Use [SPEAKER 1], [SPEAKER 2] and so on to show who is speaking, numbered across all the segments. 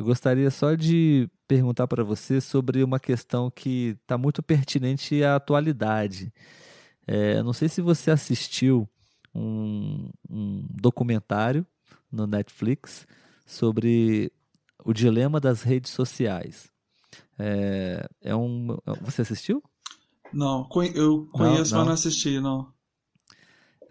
[SPEAKER 1] Eu gostaria só de perguntar para você sobre uma questão que está muito pertinente à atualidade. É, não sei se você assistiu um, um documentário no Netflix sobre o dilema das redes sociais. É, é um, você assistiu?
[SPEAKER 2] Não, eu conheço,
[SPEAKER 1] não.
[SPEAKER 2] mas não assisti, não.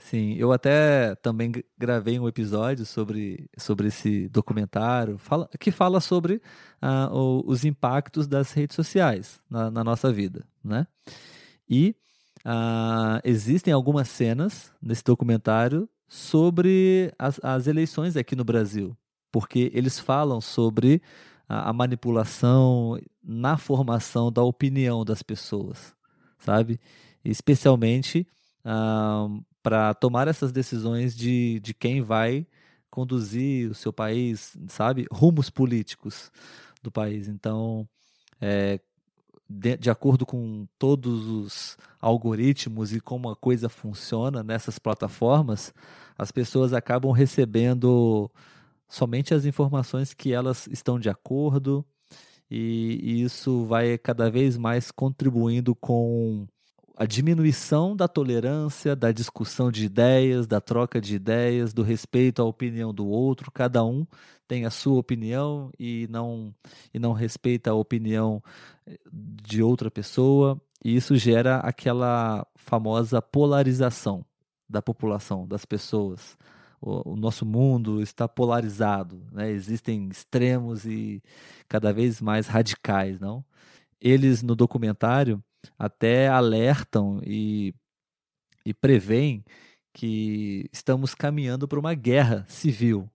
[SPEAKER 1] Sim, eu até também gravei um episódio sobre, sobre esse documentário fala, que fala sobre ah, o- os impactos das redes sociais na, na nossa vida, né? E ah, existem algumas cenas nesse documentário sobre as, as eleições aqui no Brasil, porque eles falam sobre a, a manipulação na formação da opinião das pessoas, sabe? Especialmente para tomar essas decisões de, de quem vai conduzir o seu país, sabe? Rumos políticos do país. Então, é, de, de acordo com todos os algoritmos e como a coisa funciona nessas plataformas, as pessoas acabam recebendo somente as informações que elas estão de acordo, e, e isso vai cada vez mais contribuindo com a diminuição da tolerância, da discussão de ideias, da troca de ideias, do respeito à opinião do outro. Cada um tem a sua opinião e não, e não respeita a opinião de outra pessoa. E isso gera aquela famosa polarização da população, das pessoas. O, o nosso mundo está polarizado, né? existem extremos e cada vez mais radicais, não? Eles no documentário até alertam e, e preveem que estamos caminhando para uma guerra civil,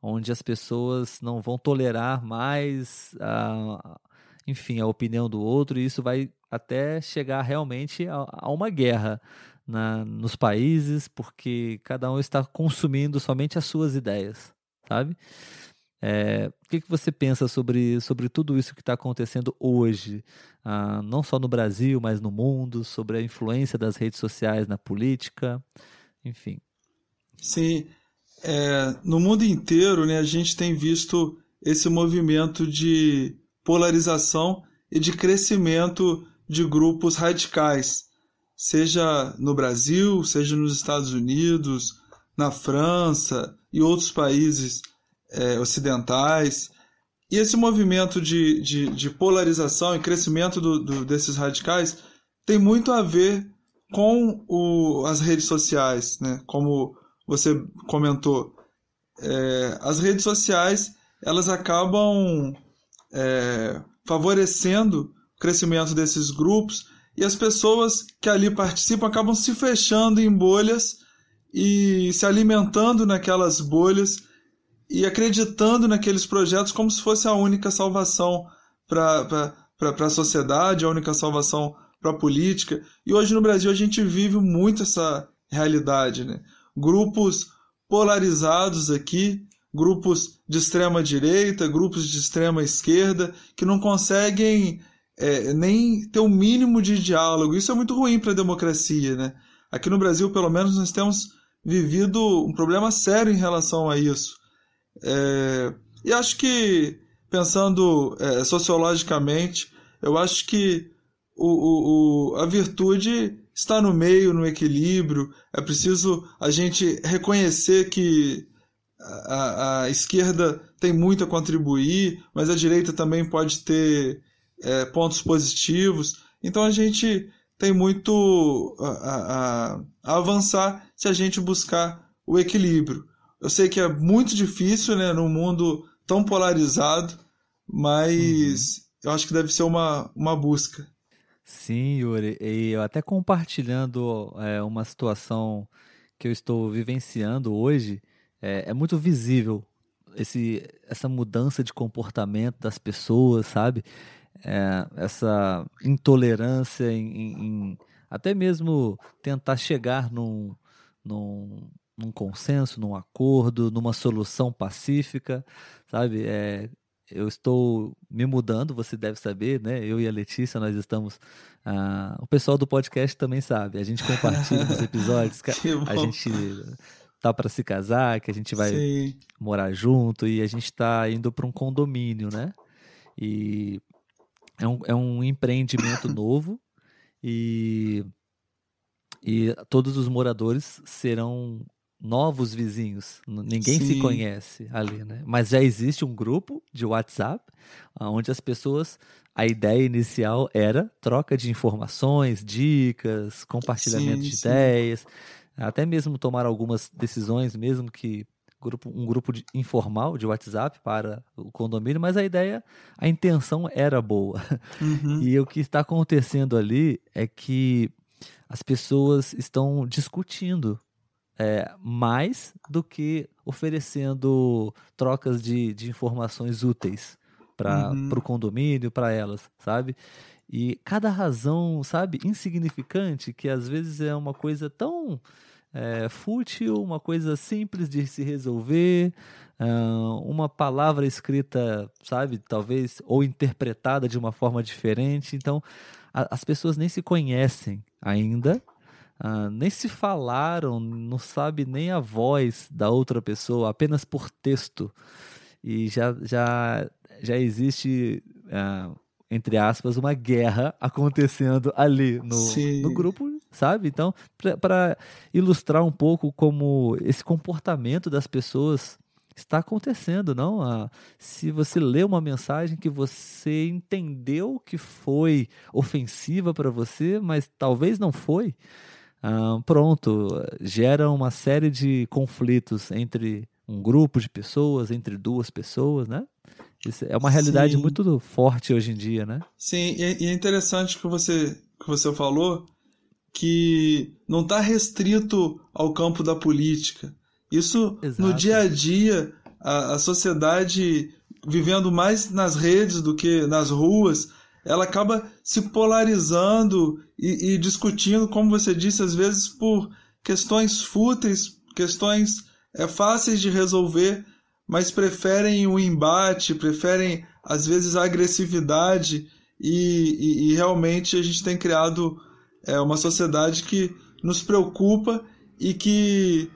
[SPEAKER 1] onde as pessoas não vão tolerar mais a, enfim, a opinião do outro, e isso vai até chegar realmente a, a uma guerra na, nos países, porque cada um está consumindo somente as suas ideias, sabe? É, o que, que você pensa sobre, sobre tudo isso que está acontecendo hoje, ah, não só no Brasil, mas no mundo, sobre a influência das redes sociais na política, enfim.
[SPEAKER 2] Sim, é, no mundo inteiro, né, a gente tem visto esse movimento de polarização e de crescimento de grupos radicais, seja no Brasil, seja nos Estados Unidos, na França e outros países é, ocidentais. E esse movimento de, de, de polarização e crescimento do, do, desses radicais tem muito a ver com o, as redes sociais, né? Como você comentou, é, as redes sociais elas acabam é, favorecendo o crescimento desses grupos e as pessoas que ali participam acabam se fechando em bolhas e se alimentando naquelas bolhas e acreditando naqueles projetos como se fosse a única salvação para a sociedade, a única salvação para a política. E hoje no Brasil a gente vive muito essa realidade. Né? Grupos polarizados aqui, grupos de extrema direita, grupos de extrema esquerda, que não conseguem é, nem ter o um mínimo de diálogo. Isso é muito ruim para a democracia. Né? Aqui no Brasil, pelo menos, nós temos vivido um problema sério em relação a isso. É, e acho que, pensando é, sociologicamente, eu acho que o, o, a virtude está no meio, no equilíbrio. É preciso a gente reconhecer que a, a esquerda tem muito a contribuir, mas a direita também pode ter é, pontos positivos. Então a gente tem muito a, a, a avançar se a gente buscar o equilíbrio. Eu sei que é muito difícil, né, num mundo tão polarizado, mas uhum. eu acho que deve ser uma, uma busca.
[SPEAKER 1] Sim, Yuri, e eu até compartilhando é, uma situação que eu estou vivenciando hoje, é, é muito visível esse, essa mudança de comportamento das pessoas, sabe? É, essa intolerância em, em, até mesmo tentar chegar num, num, num consenso, num acordo, numa solução pacífica, sabe? É, eu estou me mudando, você deve saber, né? Eu e a Letícia, nós estamos. Ah, o pessoal do podcast também sabe. A gente compartilha os episódios. a gente tá para se casar, que a gente vai Sim. morar junto e a gente está indo para um condomínio, né? E é um, é um empreendimento novo e, e todos os moradores serão novos vizinhos. Ninguém Sim. se conhece ali, né? Mas já existe um grupo de WhatsApp onde as pessoas. A ideia inicial era troca de informações, dicas, compartilhamento sim, de sim. ideias, até mesmo tomar algumas decisões, mesmo que grupo, um grupo de, informal de WhatsApp para o condomínio, mas a ideia, a intenção era boa. Uhum. E o que está acontecendo ali é que as pessoas estão discutindo é, mais do que oferecendo trocas de, de informações úteis para uhum. o condomínio, para elas, sabe? E cada razão, sabe, insignificante, que às vezes é uma coisa tão é, fútil, uma coisa simples de se resolver, uma palavra escrita, sabe, talvez, ou interpretada de uma forma diferente. Então, a, as pessoas nem se conhecem ainda, ah, nem se falaram, não sabe nem a voz da outra pessoa, apenas por texto. E já, já, já existe, ah, entre aspas, uma guerra acontecendo ali no, no grupo, sabe? Então, para ilustrar um pouco como esse comportamento das pessoas está acontecendo, não? Ah, se você lê uma mensagem que você entendeu que foi ofensiva para você, mas talvez não foi, ah, pronto, gera uma série de conflitos entre um grupo de pessoas, entre duas pessoas, né? Isso é uma realidade Sim. muito forte hoje em dia, né?
[SPEAKER 2] Sim, e é interessante que você, que você falou que não está restrito ao campo da política. Isso Exato. no dia a dia, a, a sociedade vivendo mais nas redes do que nas ruas, ela acaba se polarizando e, e, discutindo, como você disse, às vezes por questões fúteis, questões é, fáceis de resolver, mas preferem o embate, preferem às vezes a agressividade e, e, e realmente a gente tem criado é, uma sociedade que nos preocupa e que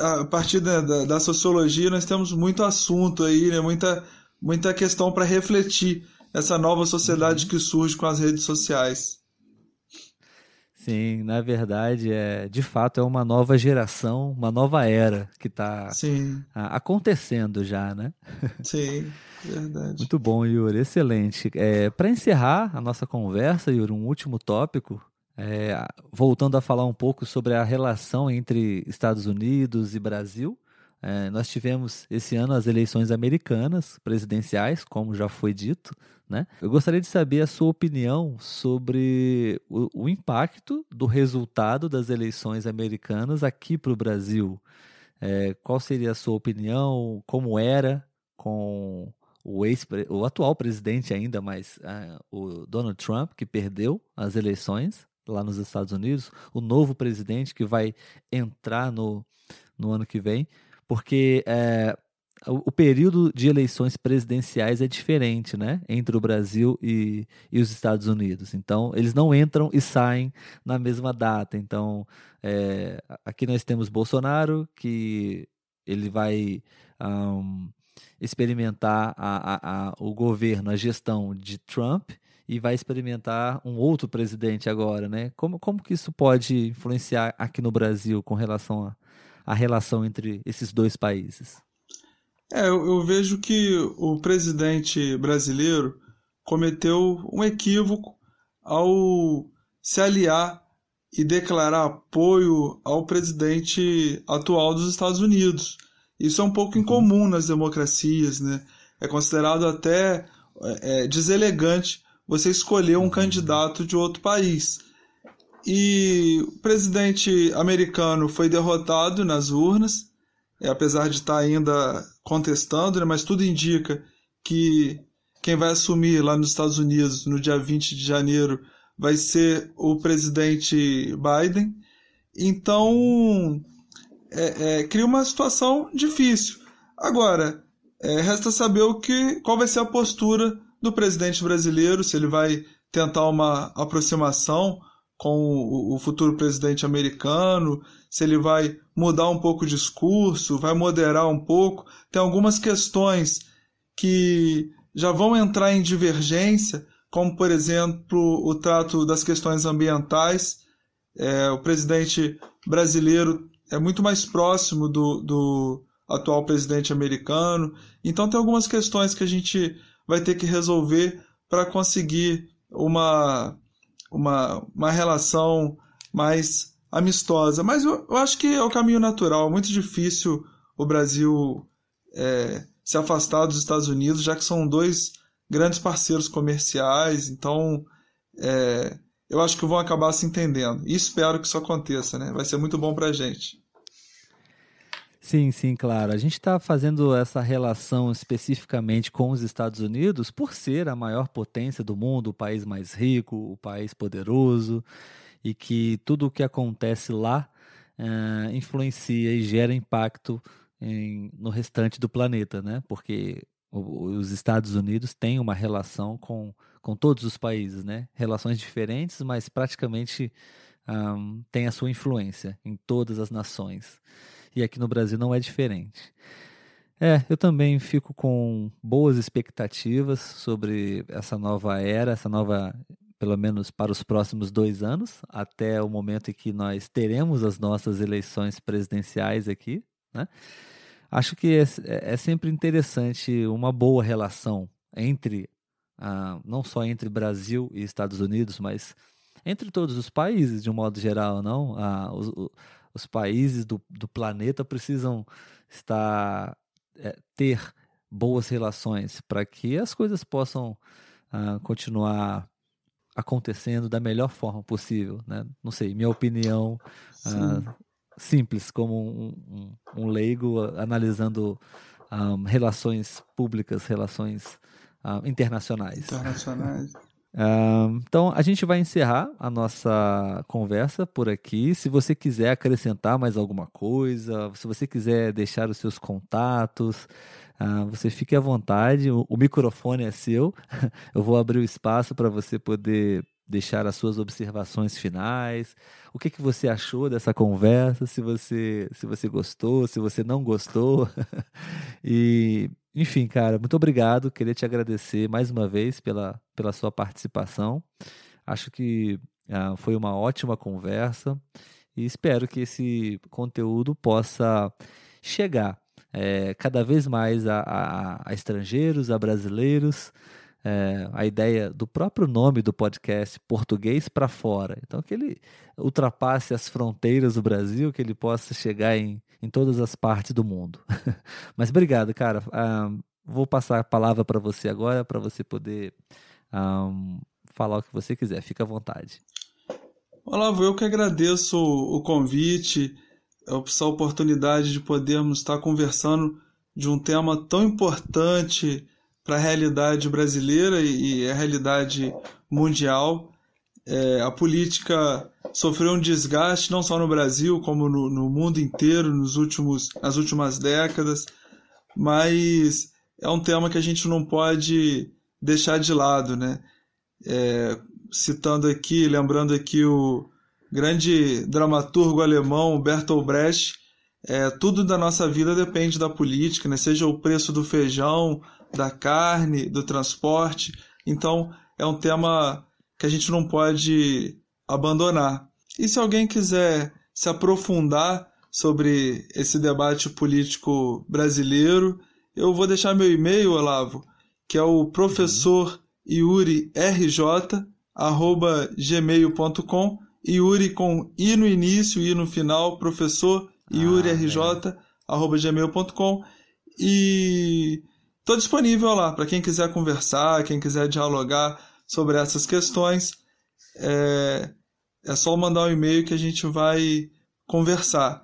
[SPEAKER 2] a partir da, da, da sociologia nós temos muito assunto aí, né? muita, muita questão para refletir essa nova sociedade uhum. que surge com as redes sociais.
[SPEAKER 1] Sim, na verdade, é, de fato é uma nova geração, uma nova era que está acontecendo já, né?
[SPEAKER 2] Sim, verdade.
[SPEAKER 1] Muito bom, Yuri, excelente. É, Para encerrar a nossa conversa, Yuri, um último tópico, é, voltando a falar um pouco sobre a relação entre Estados Unidos e Brasil. É, nós tivemos esse ano as eleições americanas presidenciais, como já foi dito. Né? Eu gostaria de saber a sua opinião sobre o, o impacto do resultado das eleições americanas aqui para o Brasil. É, qual seria a sua opinião? Como era com o, ex, o atual presidente ainda, mas uh, o Donald Trump, que perdeu as eleições lá nos Estados Unidos, o novo presidente que vai entrar no, no ano que vem porque é, o, o, período de eleições presidenciais é diferente, né, entre o Brasil e, e, os Estados Unidos. Então, eles não entram e saem na mesma data. Então, é, aqui nós temos Bolsonaro, que ele vai um, experimentar a, a, a, o governo, a gestão de Trump, e vai experimentar um outro presidente agora, né? Como, como que isso pode influenciar aqui no Brasil com relação a a relação entre esses dois países?
[SPEAKER 2] É, eu, eu vejo que o presidente brasileiro cometeu um equívoco ao se aliar e declarar apoio ao presidente atual dos Estados Unidos. Isso é um pouco incomum nas democracias, né? É considerado até é, é deselegante você escolher um candidato de outro país. E o presidente americano foi derrotado nas urnas, é, apesar de estar ainda contestando, né, mas tudo indica que quem vai assumir lá nos Estados Unidos no dia 20 de janeiro vai ser o presidente Biden. Então, é, é, cria uma situação difícil. Agora, é, resta saber o que, qual vai ser a postura do presidente brasileiro, se ele vai tentar uma aproximação com o, futuro presidente americano, se ele vai mudar um pouco o discurso, vai moderar um pouco. Tem algumas questões que já vão entrar em divergência, como, por exemplo, o trato das questões ambientais. É, o presidente brasileiro é muito mais próximo do, do atual presidente americano. Então, tem algumas questões que a gente vai ter que resolver para conseguir uma, uma, uma relação mais amistosa. Mas eu, eu, acho que é o caminho natural. É muito difícil o Brasil é, se afastar dos Estados Unidos, já que são dois grandes parceiros comerciais. Então, é, eu acho que vão acabar se entendendo. E espero que isso aconteça, né? Vai ser muito bom para a gente.
[SPEAKER 1] Sim, sim, claro. A gente está fazendo essa relação especificamente com os Estados Unidos por ser a maior potência do mundo, o país mais rico, o país poderoso, e que tudo o que acontece lá uh, influencia e gera impacto em, no restante do planeta, né? Porque os Estados Unidos têm uma relação com, com todos os países, né? Relações diferentes, mas praticamente um, tem a sua influência em todas as nações. E aqui no Brasil não é diferente. É, eu também fico com boas expectativas sobre essa nova era, essa nova, pelo menos para os próximos dois anos, até o momento em que nós teremos as nossas eleições presidenciais aqui, né? Acho que é, é, sempre interessante uma boa relação entre, ah, não só entre Brasil e Estados Unidos, mas entre todos os países, de um modo geral, não? Ah, os, os países do, do planeta precisam estar, é, ter boas relações para que as coisas possam ah, continuar acontecendo da melhor forma possível, né? Não sei, minha opinião ah, simples, como um, um, um leigo analisando um, relações públicas, relações internacionais.
[SPEAKER 2] Internacionais.
[SPEAKER 1] Então, a gente vai encerrar a nossa conversa por aqui. Se você quiser acrescentar mais alguma coisa, se você quiser deixar os seus contatos, uh, você fique à vontade. O, o microfone é seu. Eu vou abrir o espaço para você poder deixar as suas observações finais. O que, que você achou dessa conversa? Se você, se você gostou, se você não gostou. e, enfim, cara, muito obrigado. Queria te agradecer mais uma vez pela, pela sua participação. Acho que ah, foi uma ótima conversa e espero que esse conteúdo possa chegar é, cada vez mais a, a, a estrangeiros, a brasileiros é, a ideia do próprio nome do podcast, Português para Fora. Então, que ele ultrapasse as fronteiras do Brasil, que ele possa chegar em, em todas as partes do mundo. Mas obrigado, cara. Um, vou passar a palavra para você agora, para você poder falar o que você quiser. Fica à vontade.
[SPEAKER 2] Olavo, eu que agradeço o convite, essa oportunidade de podermos estar conversando de um tema tão importante para a realidade brasileira e a realidade mundial. É, a política sofreu um desgaste não só no Brasil como no, no mundo inteiro nos últimos, nas últimas décadas, mas é um tema que a gente não pode deixar de lado, né? É, citando aqui, lembrando aqui o grande dramaturgo alemão Bertolt Brecht, é, tudo da nossa vida depende da política, né? seja o preço do feijão, da carne, do transporte. Então, é um tema que a gente não pode abandonar. E se alguém quiser se aprofundar sobre esse debate político brasileiro, eu vou deixar meu e-mail, Olavo, que é o professor Yuri RJ, gmail.com Yuri com I no início, I no final, professor Yuri ah, é. e estou disponível lá para quem quiser conversar, quem quiser dialogar sobre essas questões. É, é só mandar um e-mail que a gente vai conversar.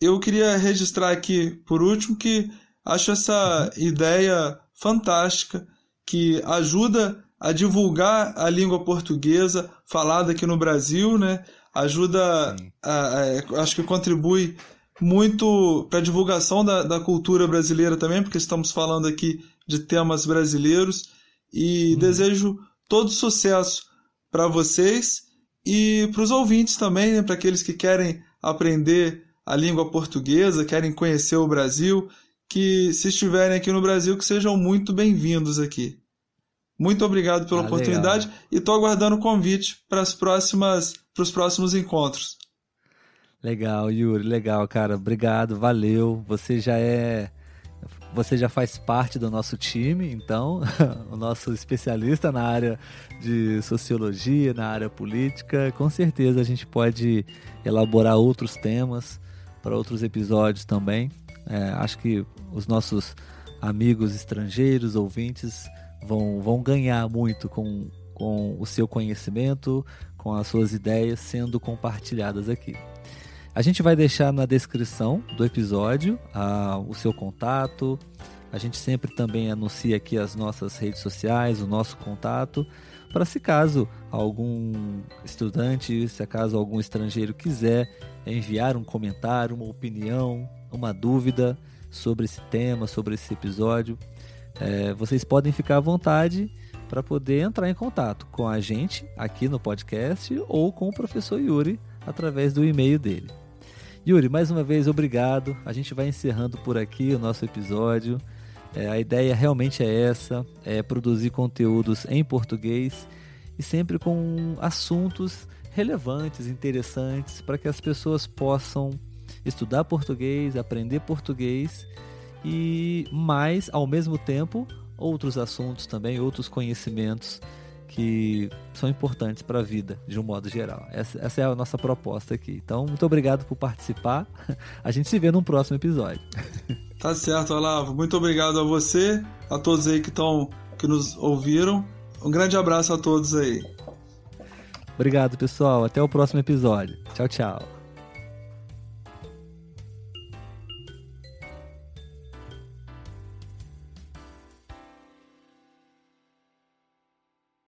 [SPEAKER 2] Eu queria registrar aqui, por último, que acho essa uhum. ideia fantástica que ajuda a divulgar a língua portuguesa falada aqui no Brasil, né? Ajuda, a, a, acho que contribui muito para a divulgação da, da cultura brasileira também, porque estamos falando aqui de temas brasileiros. E uhum. desejo todo sucesso para vocês e para os ouvintes também, né? para aqueles que querem aprender a língua portuguesa, querem conhecer o Brasil, que se estiverem aqui no Brasil, que sejam muito bem-vindos aqui. Muito obrigado pela ah, oportunidade legal. e estou aguardando o convite para as próximas para os próximos encontros.
[SPEAKER 1] Legal, Yuri, legal, cara. Obrigado, valeu. Você já é você já faz parte do nosso time, então, o nosso especialista na área de sociologia, na área política. Com certeza a gente pode elaborar outros temas para outros episódios também. É, acho que os nossos amigos estrangeiros, ouvintes, vão, vão ganhar muito com, com o seu conhecimento, com as suas ideias sendo compartilhadas aqui. A gente vai deixar na descrição do episódio o seu contato. A gente sempre também anuncia aqui as nossas redes sociais, o nosso contato, para se caso algum estudante, se caso algum estrangeiro quiser enviar um comentário, uma opinião, uma dúvida sobre esse tema, sobre esse episódio, é, vocês podem ficar à vontade para poder entrar em contato com a gente aqui no podcast ou com o professor Yuri através do e-mail dele. Yuri, mais uma vez, obrigado. A gente vai encerrando por aqui o nosso episódio. É, a ideia realmente é essa: é produzir conteúdos em português e sempre com assuntos relevantes, interessantes, para que as pessoas possam estudar português, aprender português e mais, ao mesmo tempo, outros assuntos também, outros conhecimentos que são importantes para a vida, de um modo geral. Essa, essa, é a nossa proposta aqui. Então, muito obrigado por participar. A gente se vê num próximo episódio.
[SPEAKER 2] Tá certo, Olavo. Muito obrigado a você, a todos aí que estão que nos ouviram. Um grande abraço a todos aí.
[SPEAKER 1] Obrigado, pessoal. Até o próximo episódio. Tchau, tchau.